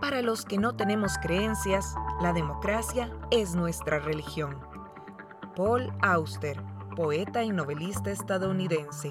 Para los que no tenemos creencias, la democracia es nuestra religión. Paul Auster, poeta y novelista estadounidense.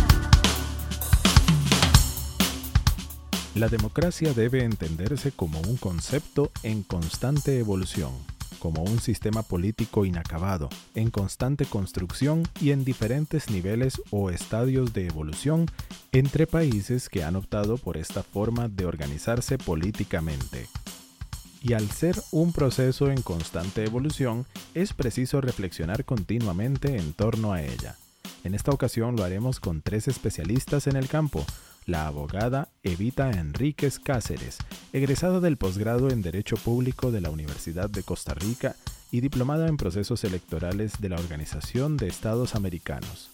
La democracia debe entenderse como un concepto en constante evolución, como un sistema político inacabado, en constante construcción y en diferentes niveles o estadios de evolución entre países que han optado por esta forma de organizarse políticamente. Y al ser un proceso en constante evolución, es preciso reflexionar continuamente en torno a ella. En esta ocasión lo haremos con tres especialistas en el campo, la abogada Evita Enríquez Cáceres, egresada del posgrado en Derecho Público de la Universidad de Costa Rica y diplomada en procesos electorales de la Organización de Estados Americanos.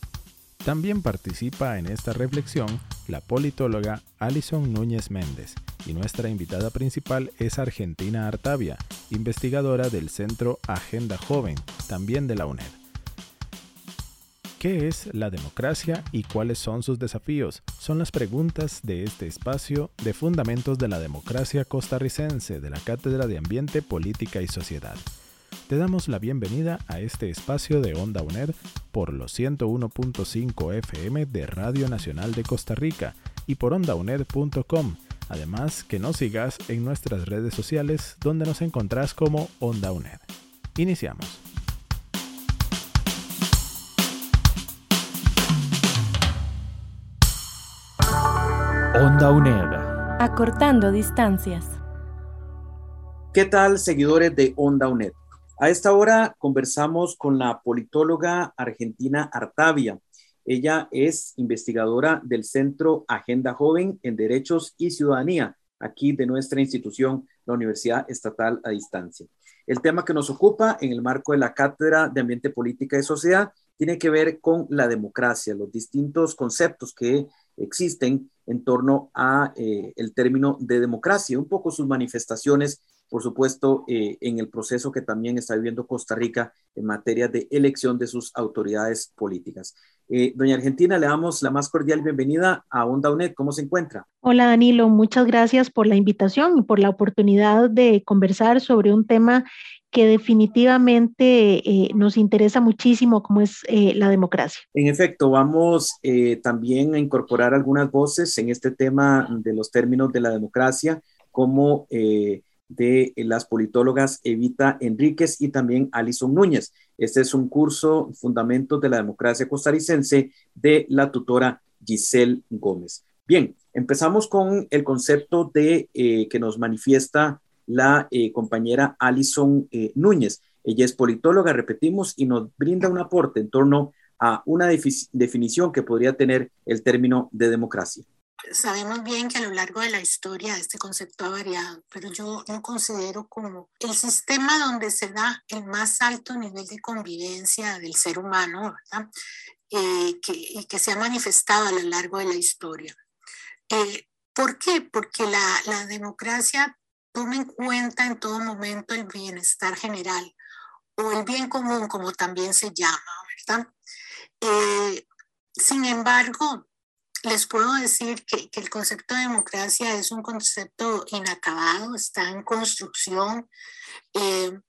También participa en esta reflexión la politóloga Alison Núñez Méndez y nuestra invitada principal es Argentina Artavia, investigadora del Centro Agenda Joven, también de la UNED. ¿Qué es la democracia y cuáles son sus desafíos? Son las preguntas de este espacio de Fundamentos de la Democracia Costarricense de la Cátedra de Ambiente, Política y Sociedad. Te damos la bienvenida a este espacio de Onda UNED por los 101.5 FM de Radio Nacional de Costa Rica y por ondauned.com. Además, que nos sigas en nuestras redes sociales donde nos encontrás como Onda UNED. Iniciamos. Onda UNED. Acortando distancias. ¿Qué tal, seguidores de Onda UNED? A esta hora conversamos con la politóloga argentina Artavia. Ella es investigadora del Centro Agenda Joven en Derechos y Ciudadanía, aquí de nuestra institución, la Universidad Estatal a Distancia. El tema que nos ocupa en el marco de la Cátedra de Ambiente, Política y Sociedad tiene que ver con la democracia, los distintos conceptos que existen en torno a eh, el término de democracia, un poco sus manifestaciones, por supuesto, eh, en el proceso que también está viviendo Costa Rica en materia de elección de sus autoridades políticas. Eh, doña Argentina, le damos la más cordial bienvenida a Onda UNED. ¿Cómo se encuentra? Hola Danilo, muchas gracias por la invitación y por la oportunidad de conversar sobre un tema que definitivamente eh, nos interesa muchísimo, como es eh, la democracia. En efecto, vamos también a incorporar algunas voces en este tema de los términos de la democracia, como de las politólogas Evita Enríquez y también Alison Núñez. Este es un curso Fundamentos de la Democracia Costarricense de la tutora Giselle Gómez. Bien, empezamos con el concepto de que nos manifiesta la eh, compañera Alison eh, Núñez. Ella es politóloga, repetimos, y nos brinda un aporte en torno a una definición que podría tener el término de democracia. Sabemos bien que a lo largo de la historia este concepto ha variado, pero yo lo considero como el sistema donde se da el más alto nivel de convivencia del ser humano, ¿verdad? Eh, que, que se ha manifestado a lo largo de la historia. ¿Por qué? Porque la, la democracia toma en cuenta en todo momento el bienestar general o el bien común, como también se llama, ¿verdad? Eh, sin embargo, les puedo decir que, el concepto de democracia es un concepto inacabado, está en construcción. Eh,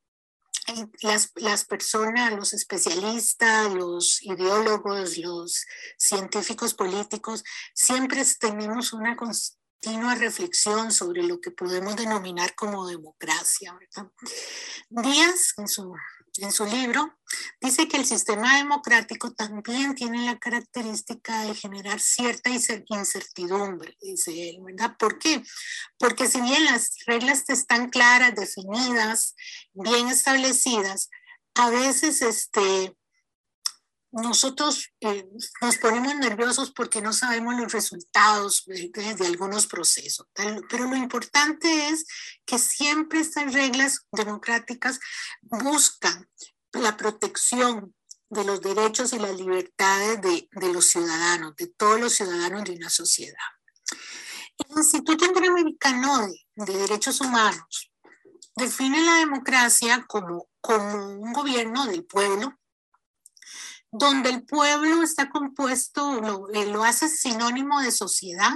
las, las, personas, los especialistas, los ideólogos, los científicos políticos, siempre tenemos una, continua reflexión sobre lo que podemos denominar como democracia. Díaz, en su en su libro, dice que el sistema democrático también tiene la característica de generar cierta incertidumbre, dice él, ¿verdad? ¿Por qué? Porque si bien las reglas están claras, definidas, bien establecidas, a veces este, nosotros eh, nos ponemos nerviosos porque no sabemos los resultados de, de, algunos procesos. Pero lo importante es que siempre estas reglas democráticas buscan la protección de los derechos y las libertades de, de los ciudadanos, de todos los ciudadanos de una sociedad. El Instituto Interamericano de, de Derechos Humanos define la democracia como, como un gobierno del pueblo donde el pueblo está compuesto, lo, eh, lo, hace sinónimo de sociedad,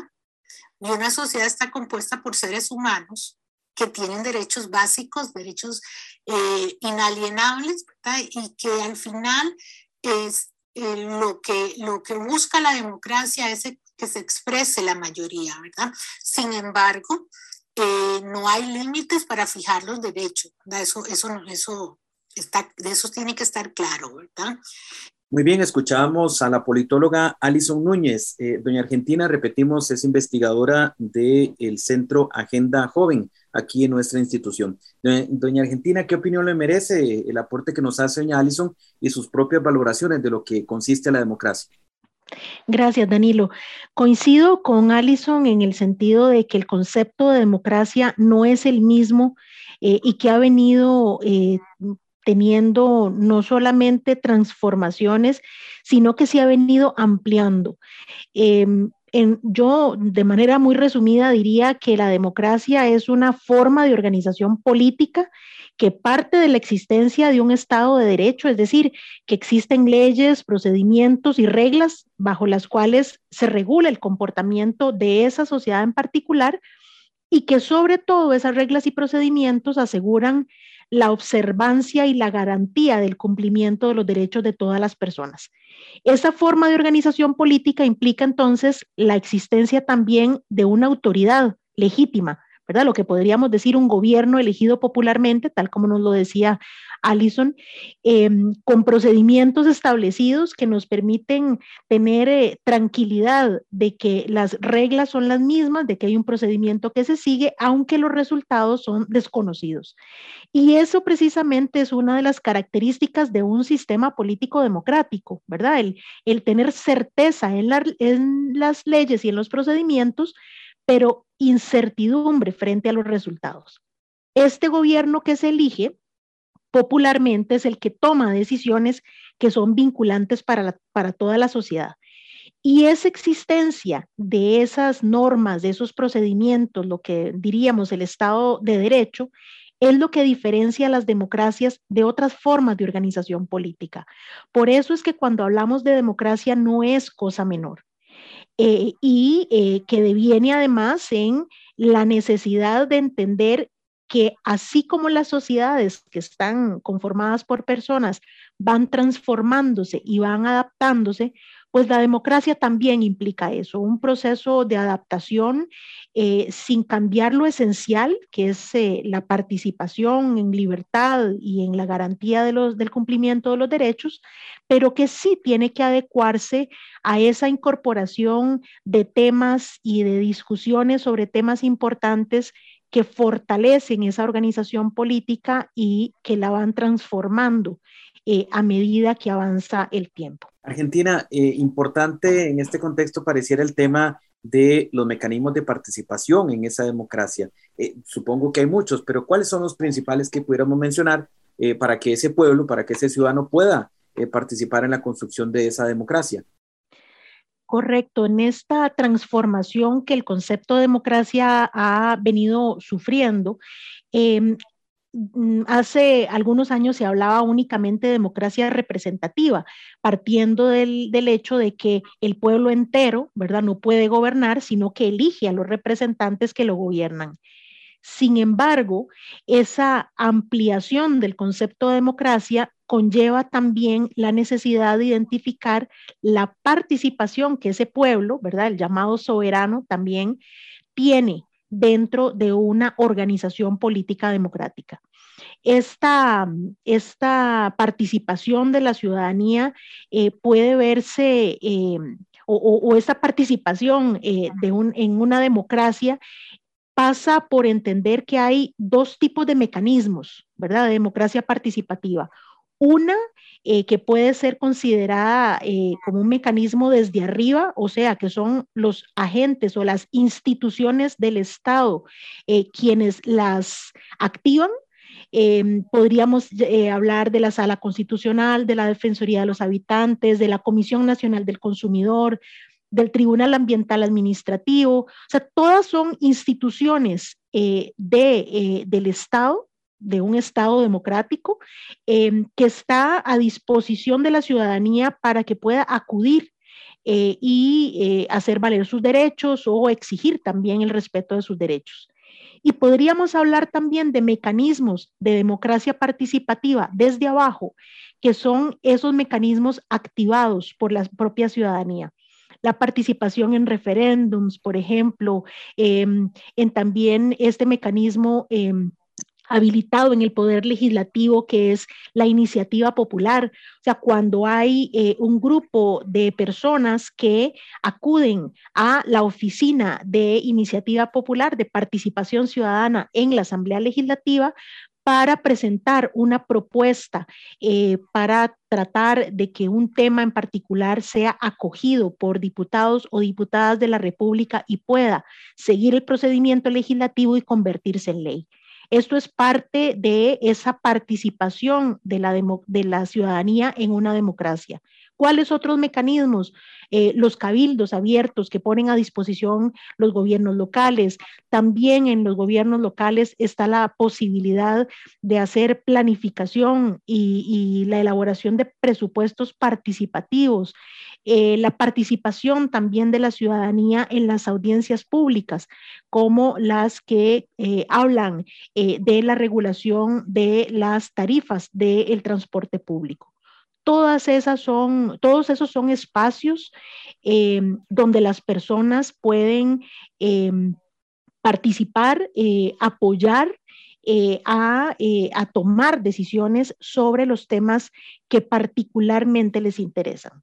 y una sociedad está compuesta por seres humanos que tienen derechos básicos, derechos eh, inalienables, y que al final es eh, lo, que, lo que busca la democracia es que se exprese la mayoría, ¿verdad? Sin embargo, no hay límites para fijar los derechos. Eso, eso, eso está, eso tiene que estar claro, ¿verdad? Muy bien, escuchábamos a la politóloga Alison Núñez. Eh, doña Argentina, repetimos, es investigadora del Centro Agenda Joven aquí en nuestra institución. Doña Argentina, ¿qué opinión le merece el aporte que nos hace doña Alison y sus propias valoraciones de lo que consiste la democracia? Gracias, Danilo. Coincido con Alison en el sentido de que el concepto de democracia no es el mismo eh, y que ha venido eh, teniendo no solamente transformaciones, sino que se ha venido ampliando. Em, en, yo, de manera muy resumida, diría que la democracia es una forma de organización política que parte de la existencia de un Estado de Derecho, es decir, que existen leyes, procedimientos y reglas bajo las cuales se regula el comportamiento de esa sociedad en particular y que sobre todo esas reglas y procedimientos aseguran la observancia y la garantía del cumplimiento de los derechos de todas las personas. Esa forma de organización política implica entonces la existencia también de una autoridad legítima, Lo que podríamos decir un gobierno elegido popularmente, tal como nos lo decía Alison, em, con procedimientos establecidos que nos permiten tener eh, tranquilidad de que las reglas son las mismas, de que hay un procedimiento que se sigue, aunque los resultados son desconocidos. Y eso precisamente es una de las características de un sistema político democrático, ¿verdad? El, el tener certeza en, en las leyes y en los procedimientos, pero incertidumbre frente a los resultados. Este gobierno que se elige popularmente es el que toma decisiones que son vinculantes para, para toda la sociedad. Y esa existencia de esas normas, de esos procedimientos, lo que diríamos el Estado de Derecho, es lo que diferencia a las democracias de otras formas de organización política. Por eso es que cuando hablamos de democracia no es cosa menor. Eh, y eh, que deviene además en la necesidad de entender que así como las sociedades que están conformadas por personas van transformándose y van adaptándose, pues la democracia también implica eso, un proceso de adaptación eh, sin cambiar lo esencial, que es eh, la participación en libertad y en la garantía de los, del cumplimiento de los derechos, pero que sí tiene que adecuarse a esa incorporación de temas y de discusiones sobre temas importantes que fortalecen esa organización política y que la van transformando eh, a medida que avanza el tiempo. Argentina, eh, importante en este contexto pareciera el tema de los mecanismos de participación en esa democracia. Eh, supongo que hay muchos, pero ¿cuáles son los principales que pudiéramos mencionar para que ese pueblo, para que ese ciudadano pueda participar en la construcción de esa democracia? Correcto, en esta transformación que el concepto de democracia ha venido sufriendo, mm, hace algunos años se hablaba únicamente de democracia representativa, partiendo del, del, hecho de que el pueblo entero, ¿verdad?, no puede gobernar, sino que elige a los representantes que lo gobiernan. Sin embargo, esa ampliación del concepto de democracia conlleva también la necesidad de identificar la participación que ese pueblo, ¿verdad? El llamado soberano también tiene dentro de una organización política democrática. esta, esta participación de la ciudadanía eh, puede verse, eh, o, esta participación eh, de un, en una democracia pasa por entender que hay dos tipos de mecanismos, ¿verdad? De democracia participativa. Una que puede ser considerada como un mecanismo desde arriba, o sea, que son los agentes o las instituciones del Estado quienes las activan Em, podríamos eh, hablar de la Sala Constitucional, de la Defensoría de los Habitantes, de la Comisión Nacional del Consumidor, del Tribunal Ambiental Administrativo. O sea, todas son instituciones eh, de, eh, del Estado de un Estado democrático em, que está a disposición de la ciudadanía para que pueda acudir y hacer valer sus derechos o exigir también el respeto de sus derechos. Y podríamos hablar también de mecanismos de democracia participativa desde abajo, que son esos mecanismos activados por la propia ciudadanía la participación en referéndums, por ejemplo, em, en también este mecanismo em, habilitado en el poder legislativo, que es la iniciativa popular. O sea, cuando hay eh, un grupo de personas que acuden a la oficina de iniciativa popular, de participación ciudadana en la Asamblea Legislativa, para presentar una propuesta eh, para tratar de que un tema en particular sea acogido por diputados o diputadas de la República y pueda seguir el procedimiento legislativo y convertirse en ley. Esto es parte de esa participación de la, de la ciudadanía en una democracia. ¿Cuáles otros mecanismos? Eh, los cabildos abiertos que ponen a disposición los gobiernos locales. También en los gobiernos locales está la posibilidad de hacer planificación y la elaboración de presupuestos participativos. Eh, la participación también de la ciudadanía en las audiencias públicas, como las que eh, hablan de la regulación de las tarifas del transporte público. Todas esas son, todos esos son espacios donde las personas pueden participar, apoyar a, a, tomar decisiones sobre los temas que particularmente les interesan.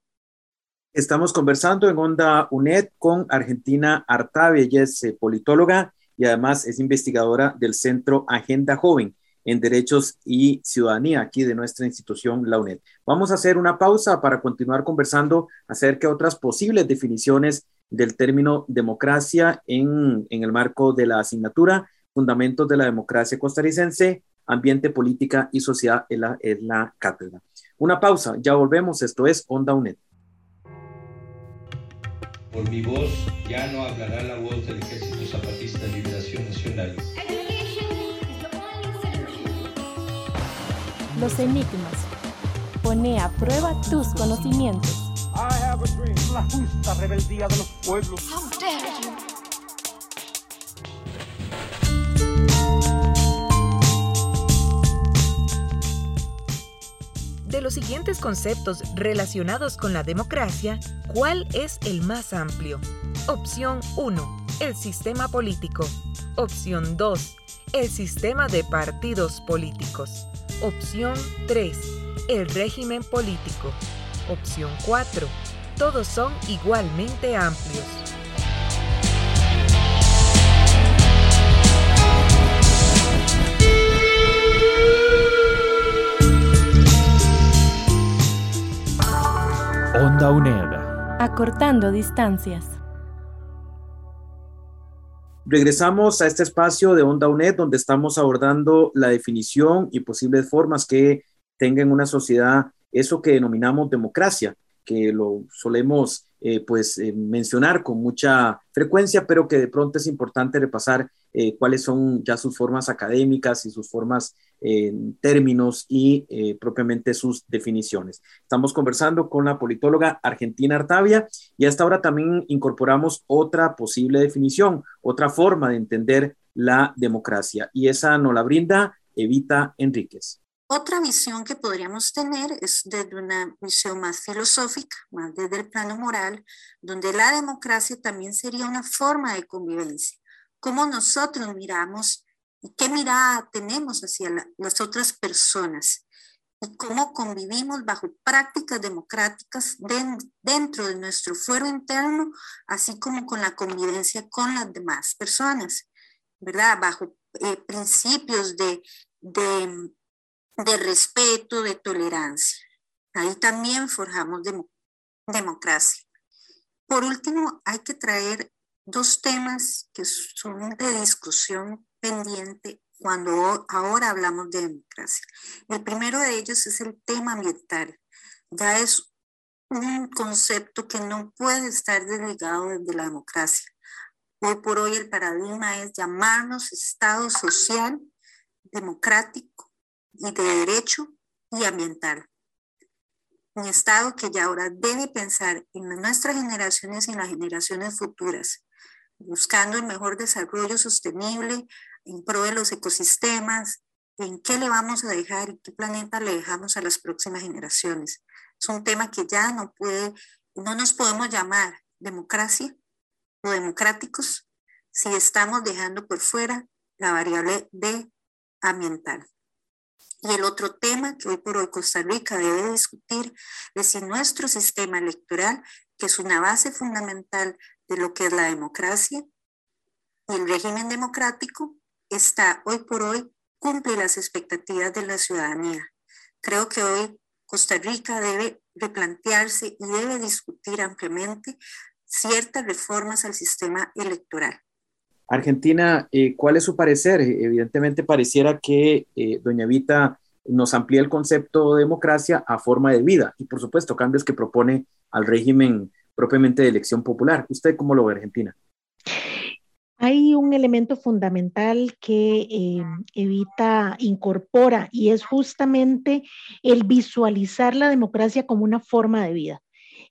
Estamos conversando en Onda UNED con Argentina Artavia. Ella es eh, politóloga y además es investigadora del Centro Agenda Joven en Derechos y Ciudadanía aquí de nuestra institución, la UNED. Vamos a hacer una pausa para continuar conversando acerca de otras posibles definiciones del término democracia en, el marco de la asignatura Fundamentos de la Democracia Costarricense, Ambiente, Política y Sociedad en la, en la cátedra. Una pausa, ya volvemos. Esto es Onda UNED. Por mi voz ya no hablará la voz del Ejército Zapatista de Liberación Nacional. Los enigmas. Pone a prueba tus conocimientos. La justa rebeldía de los pueblos. De los siguientes conceptos relacionados con la democracia, ¿cuál es el más amplio? Opción 1. El sistema político. Opción 2. El sistema de partidos políticos. Opción 3. El régimen político. Opción 4. Todos son igualmente amplios. Onda UNED. Acortando distancias. Regresamos a este espacio de Onda UNED donde estamos abordando la definición y posibles formas que tenga en una sociedad eso que denominamos democracia, que lo solemos eh, pues eh, mencionar con mucha frecuencia, pero que de pronto es importante repasar eh, cuáles son ya sus formas académicas y sus formas en términos y propiamente sus definiciones. Estamos conversando con la politóloga Argentina Artavia y hasta ahora también incorporamos otra posible definición, otra forma de entender la democracia y esa nos la brinda Evita Enríquez. Otra visión que podríamos tener es desde una visión más filosófica, más desde el plano moral, donde la democracia también sería una forma de convivencia. Cómo nosotros miramos y qué mirada tenemos hacia las otras personas y cómo convivimos bajo prácticas democráticas dentro de nuestro fuero interno, así como con la convivencia con las demás personas, ¿verdad? Bajo eh, principios de, de, de, respeto, de tolerancia. Ahí también forjamos democracia. Por último, hay que traer dos temas que son de discusión pendiente cuando ahora hablamos de democracia. El primero de ellos es el tema ambiental. Ya es un concepto que no puede estar desligado de la democracia. Hoy por hoy el paradigma es llamarnos Estado social, democrático y de derecho y ambiental. Un Estado que ya ahora debe pensar en nuestras generaciones y en las generaciones futuras, buscando el mejor desarrollo sostenible, en pro de los ecosistemas, en qué le vamos a dejar y qué planeta le dejamos a las próximas generaciones. Es un tema que ya no puede, no nos podemos llamar democracia o democráticos si estamos dejando por fuera la variable de ambiental. Y el otro tema que hoy por hoy Costa Rica debe discutir es si nuestro sistema electoral, que es una base fundamental de lo que es la democracia y el régimen democrático, está hoy por hoy cumple las expectativas de la ciudadanía. Creo que hoy Costa Rica debe replantearse y debe discutir ampliamente ciertas reformas al sistema electoral. Argentina, eh, ¿cuál es su parecer? Evidentemente pareciera que eh, doña Vita nos amplía el concepto de democracia a forma de vida y por supuesto cambios que propone al régimen propiamente de elección popular. ¿Usted cómo lo ve Argentina? Hay un elemento fundamental que eh, Evita incorpora y es justamente el visualizar la democracia como una forma de vida.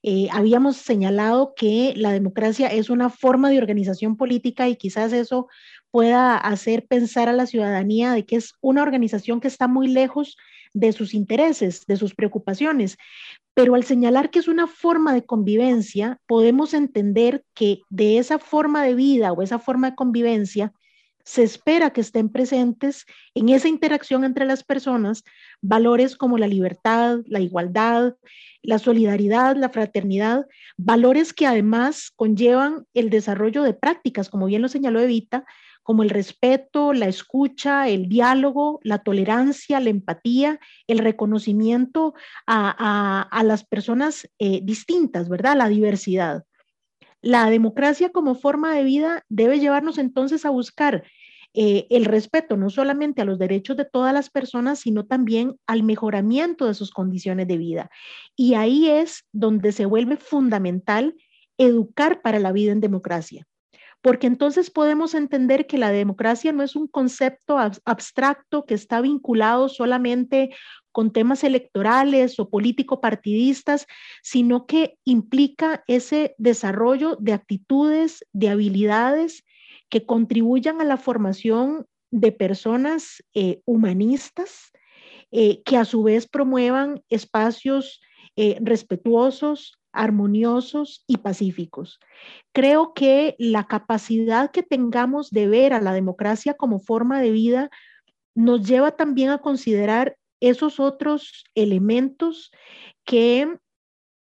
Eh, habíamos señalado que la democracia es una forma de organización política y quizás eso pueda hacer pensar a la ciudadanía de que es una organización que está muy lejos de sus intereses, de sus preocupaciones. Pero al señalar que es una forma de convivencia, podemos entender que de esa forma de vida o esa forma de convivencia, se espera que estén presentes en esa interacción entre las personas valores como la libertad, la igualdad, la solidaridad, la fraternidad, valores que además conllevan el desarrollo de prácticas, como bien lo señaló Evita, como el respeto, la escucha, el diálogo, la tolerancia, la empatía, el reconocimiento a, las personas eh, distintas, ¿verdad? La diversidad. La democracia como forma de vida debe llevarnos entonces a buscar eh, el respeto no solamente a los derechos de todas las personas, sino también al mejoramiento de sus condiciones de vida. Y ahí es donde se vuelve fundamental educar para la vida en democracia porque entonces podemos entender que la democracia no es un concepto abstracto que está vinculado solamente con temas electorales o político-partidistas, sino que implica ese desarrollo de actitudes, de habilidades que contribuyan a la formación de personas eh, humanistas, eh, que a su vez promuevan espacios eh, respetuosos, armoniosos y pacíficos. Creo que la capacidad que tengamos de ver a la democracia como forma de vida nos lleva también a considerar esos otros elementos que,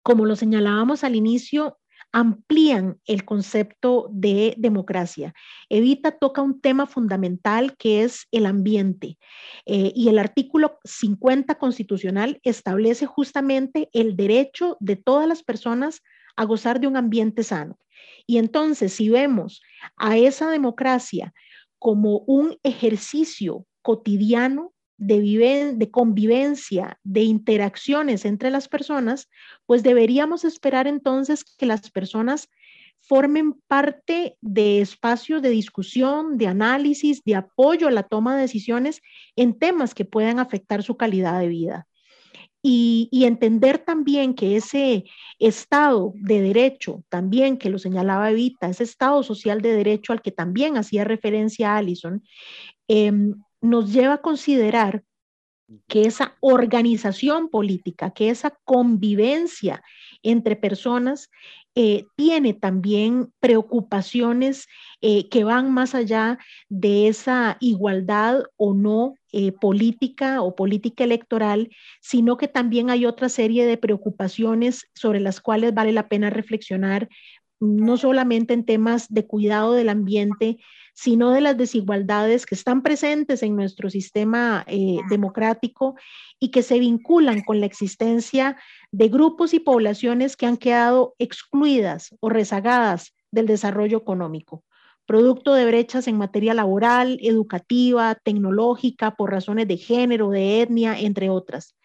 como lo señalábamos al inicio, amplían el concepto de democracia. Evita toca un tema fundamental que es el ambiente eh, y el artículo 50 constitucional establece justamente el derecho de todas las personas a gozar de un ambiente sano. Y entonces, si vemos a esa democracia como un ejercicio cotidiano de, convivencia, de interacciones entre las personas, pues deberíamos esperar entonces que las personas formen parte de espacios de discusión, de análisis, de apoyo a la toma de decisiones en temas que puedan afectar su calidad de vida. Y, entender también que ese Estado de Derecho, también que lo señalaba Evita, ese Estado social de Derecho al que también hacía referencia Alison, eh, nos lleva a considerar que esa organización política, que esa convivencia entre personas eh, tiene también preocupaciones eh, que van más allá de esa igualdad o no eh, política o política electoral, sino que también hay otra serie de preocupaciones sobre las cuales vale la pena reflexionar, no solamente en temas de cuidado del ambiente, sino de las desigualdades que están presentes en nuestro sistema democrático y que se vinculan con la existencia de grupos y poblaciones que han quedado excluidas o rezagadas del desarrollo económico, producto de brechas en materia laboral, educativa, tecnológica, por razones de género, de etnia, entre otras.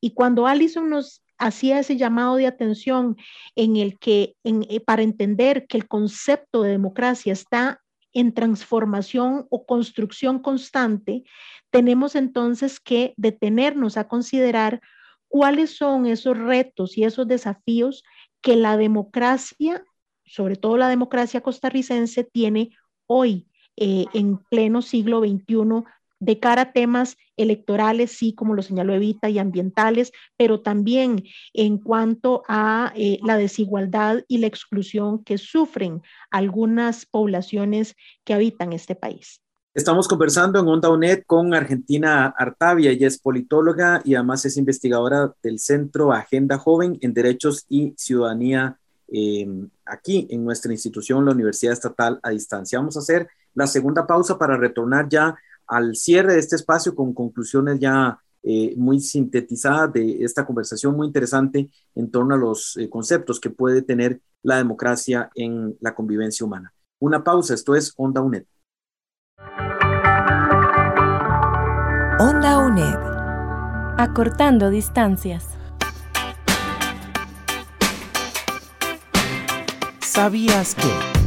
Y cuando Allison nos hacía ese llamado de atención en el que, eh, para entender que el concepto de democracia está en transformación o construcción constante, tenemos entonces que detenernos a considerar cuáles son esos retos y esos desafíos que la democracia, sobre todo la democracia costarricense, tiene hoy eh, en pleno siglo XXI de cara a temas electorales, sí, como lo señaló Evita, y ambientales, pero también en cuanto a eh, la desigualdad y la exclusión que sufren algunas poblaciones que habitan este país. Estamos conversando en Onda UNED con Argentina Artavia. Ella es politóloga y además es investigadora del Centro Agenda Joven en Derechos y Ciudadanía em, aquí en nuestra institución, la Universidad Estatal a Distancia. Vamos a hacer la segunda pausa para retornar ya al cierre de este espacio con conclusiones ya eh, muy sintetizadas de esta conversación muy interesante en torno a los eh, conceptos que puede tener la democracia en la convivencia humana. Una pausa, esto es Onda UNED. Onda UNED. Acortando distancias. ¿Sabías que?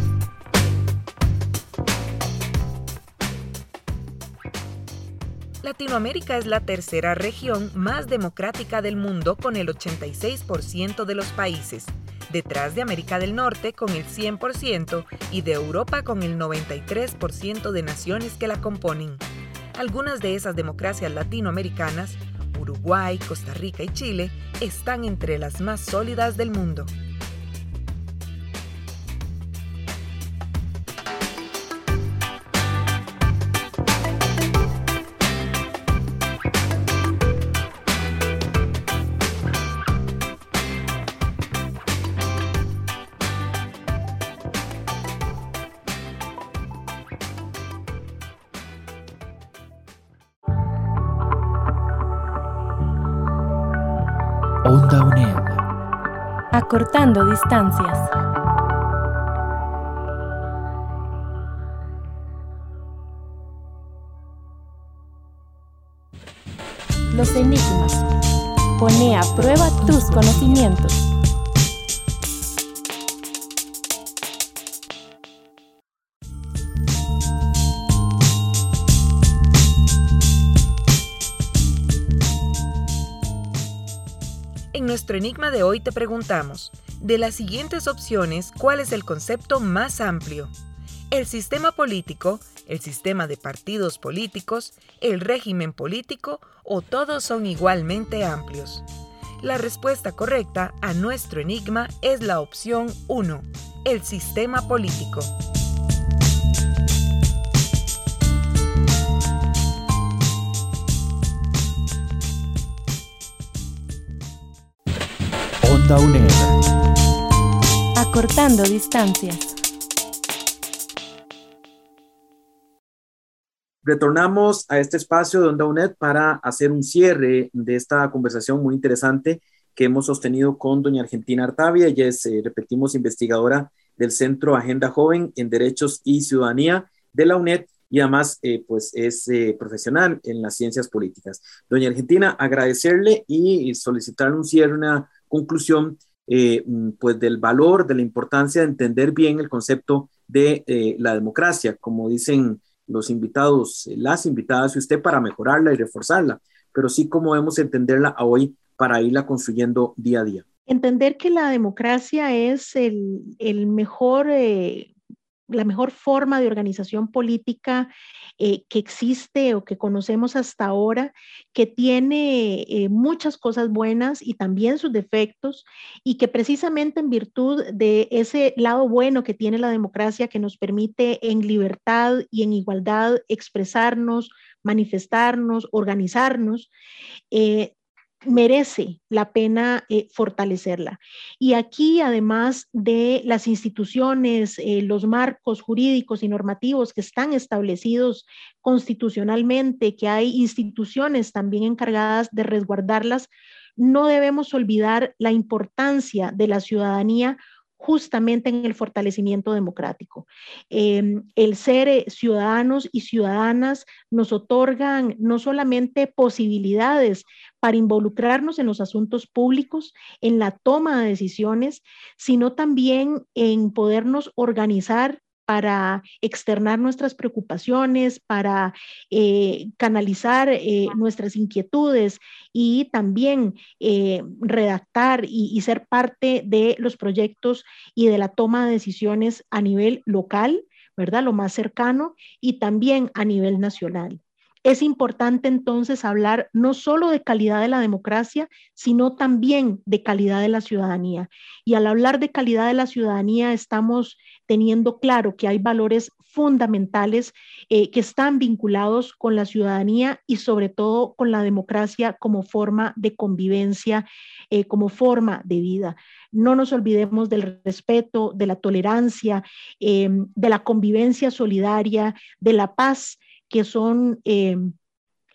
Latinoamérica es la tercera región más democrática del mundo con el 86% de los países, detrás de América del Norte con el 100% y de Europa con el 93% de naciones que la componen. Algunas de esas democracias latinoamericanas, Uruguay, Costa Rica y Chile, están entre las más sólidas del mundo. Acortando distancias. Los enigmas. Pone a prueba tus conocimientos. Enigma de hoy te preguntamos, de las siguientes opciones, ¿cuál es el concepto más amplio? ¿El sistema político, el sistema de partidos políticos, el régimen político o todos son igualmente amplios? La respuesta correcta a nuestro enigma es la opción 1, el sistema político. UNED. Acortando distancias. Retornamos a este espacio de Onda UNED para hacer un cierre de esta conversación muy interesante que hemos sostenido con doña Argentina Artavia. Ella es, eh, repetimos, investigadora del Centro Agenda Joven en Derechos y Ciudadanía de la UNED y además eh, pues es eh, profesional en las ciencias políticas. Doña Argentina, agradecerle y solicitarle un cierre, una conclusión eh, mm, pues del valor, de la importancia de entender bien el concepto de eh, la democracia, como dicen los invitados, eh, las invitadas y usted para mejorarla y reforzarla, pero sí como debemos entenderla hoy para irla construyendo día a día. Entender que la democracia es el, el mejor la mejor forma de organización política eh, que existe o que conocemos hasta ahora, que tiene eh, muchas cosas buenas y también sus defectos, y que precisamente en virtud de ese lado bueno que tiene la democracia, que nos permite en libertad y en igualdad expresarnos, manifestarnos, organizarnos, eh, merece la pena eh, fortalecerla. Y aquí, además de las instituciones, eh, los marcos jurídicos y normativos que están establecidos constitucionalmente, que hay instituciones también encargadas de resguardarlas, no debemos olvidar la importancia de la ciudadanía justamente en el fortalecimiento democrático. Em, el ser eh, ciudadanos y ciudadanas nos otorgan no solamente posibilidades para involucrarnos en los asuntos públicos, en la toma de decisiones, sino también en podernos organizar para externar nuestras preocupaciones, para eh, canalizar eh, nuestras inquietudes y también eh, redactar y, y, ser parte de los proyectos y de la toma de decisiones a nivel local, ¿verdad? Lo más cercano y también a nivel nacional. Es importante entonces hablar no solo de calidad de la democracia, sino también de calidad de la ciudadanía. Y al hablar de calidad de la ciudadanía, estamos teniendo claro que hay valores fundamentales eh, que están vinculados con la ciudadanía y sobre todo con la democracia como forma de convivencia, eh, como forma de vida. No nos olvidemos del respeto, de la tolerancia, eh, de la convivencia solidaria, de la paz que son eh,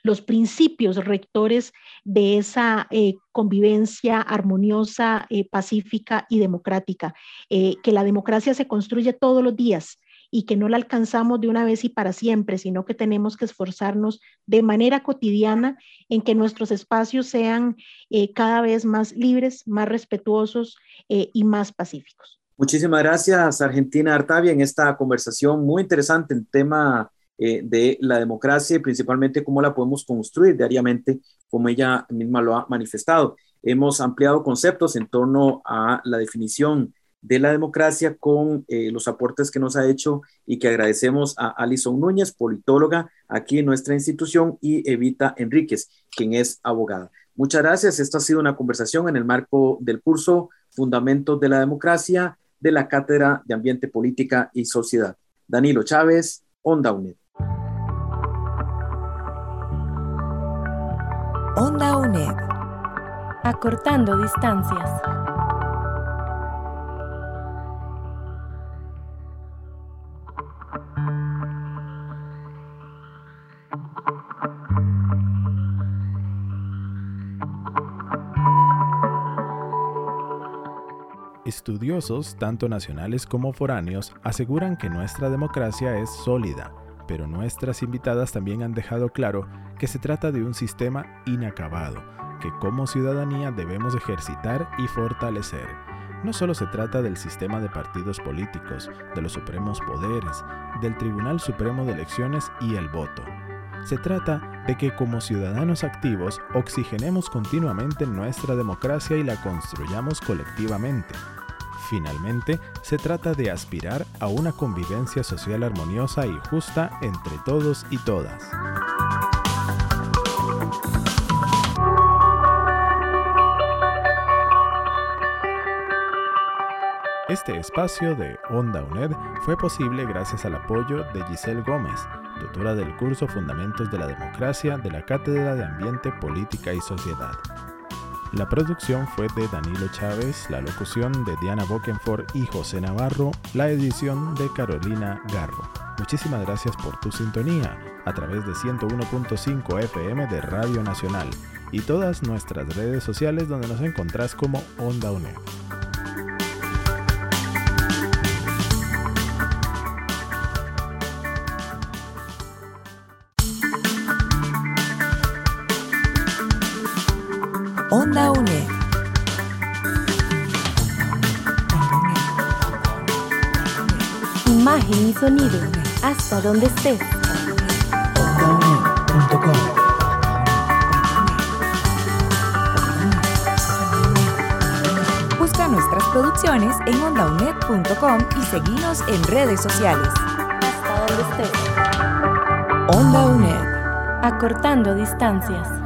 los principios rectores de esa eh, convivencia armoniosa, eh, pacífica y democrática, que la democracia se construye todos los días y que no la alcanzamos de una vez y para siempre, sino que tenemos que esforzarnos de manera cotidiana en que nuestros espacios sean cada vez más libres, más respetuosos y más pacíficos. Muchísimas gracias, Argentina Artavia, en esta conversación muy interesante en tema eh, de la democracia y principalmente cómo la podemos construir diariamente, como ella misma lo ha manifestado. Hemos ampliado conceptos en torno a la definición de la democracia con eh, los aportes que nos ha hecho y que agradecemos a Alison Núñez, politóloga aquí en nuestra institución, y Evita Enríquez, quien es abogada. Muchas gracias. Esta ha sido una conversación en el marco del curso Fundamentos de la Democracia de la Cátedra de Ambiente, Política y Sociedad. Danilo Chávez, Onda UNED. Onda UNED. Acortando distancias. Estudiosos, tanto nacionales como foráneos, aseguran que nuestra democracia es sólida pero nuestras invitadas también han dejado claro que se trata de un sistema inacabado, que como ciudadanía debemos ejercitar y fortalecer. No solo se trata del sistema de partidos políticos, de los supremos poderes, del Tribunal Supremo de Elecciones y el voto. Se trata de que como ciudadanos activos oxigenemos continuamente nuestra democracia y la construyamos colectivamente Finalmente, se trata de aspirar a una convivencia social armoniosa y justa entre todos y todas. Este espacio de Onda UNED fue posible gracias al apoyo de Giselle Gómez, tutora del curso Fundamentos de la Democracia de la Cátedra de Ambiente, Política y Sociedad. La producción fue de Danilo Chávez, la locución de Diana Bokenford y José Navarro, la edición de Carolina Garro. Muchísimas gracias por tu sintonía a través de 101.5 FM de Radio Nacional y todas nuestras redes sociales donde nos encontrás como Onda UNED. Onda UNED. Imagen y sonido, hasta donde estés. Busca nuestras producciones en ondaunet.com y seguinos en redes sociales. Hasta donde estés. Onda UNED. Acortando distancias.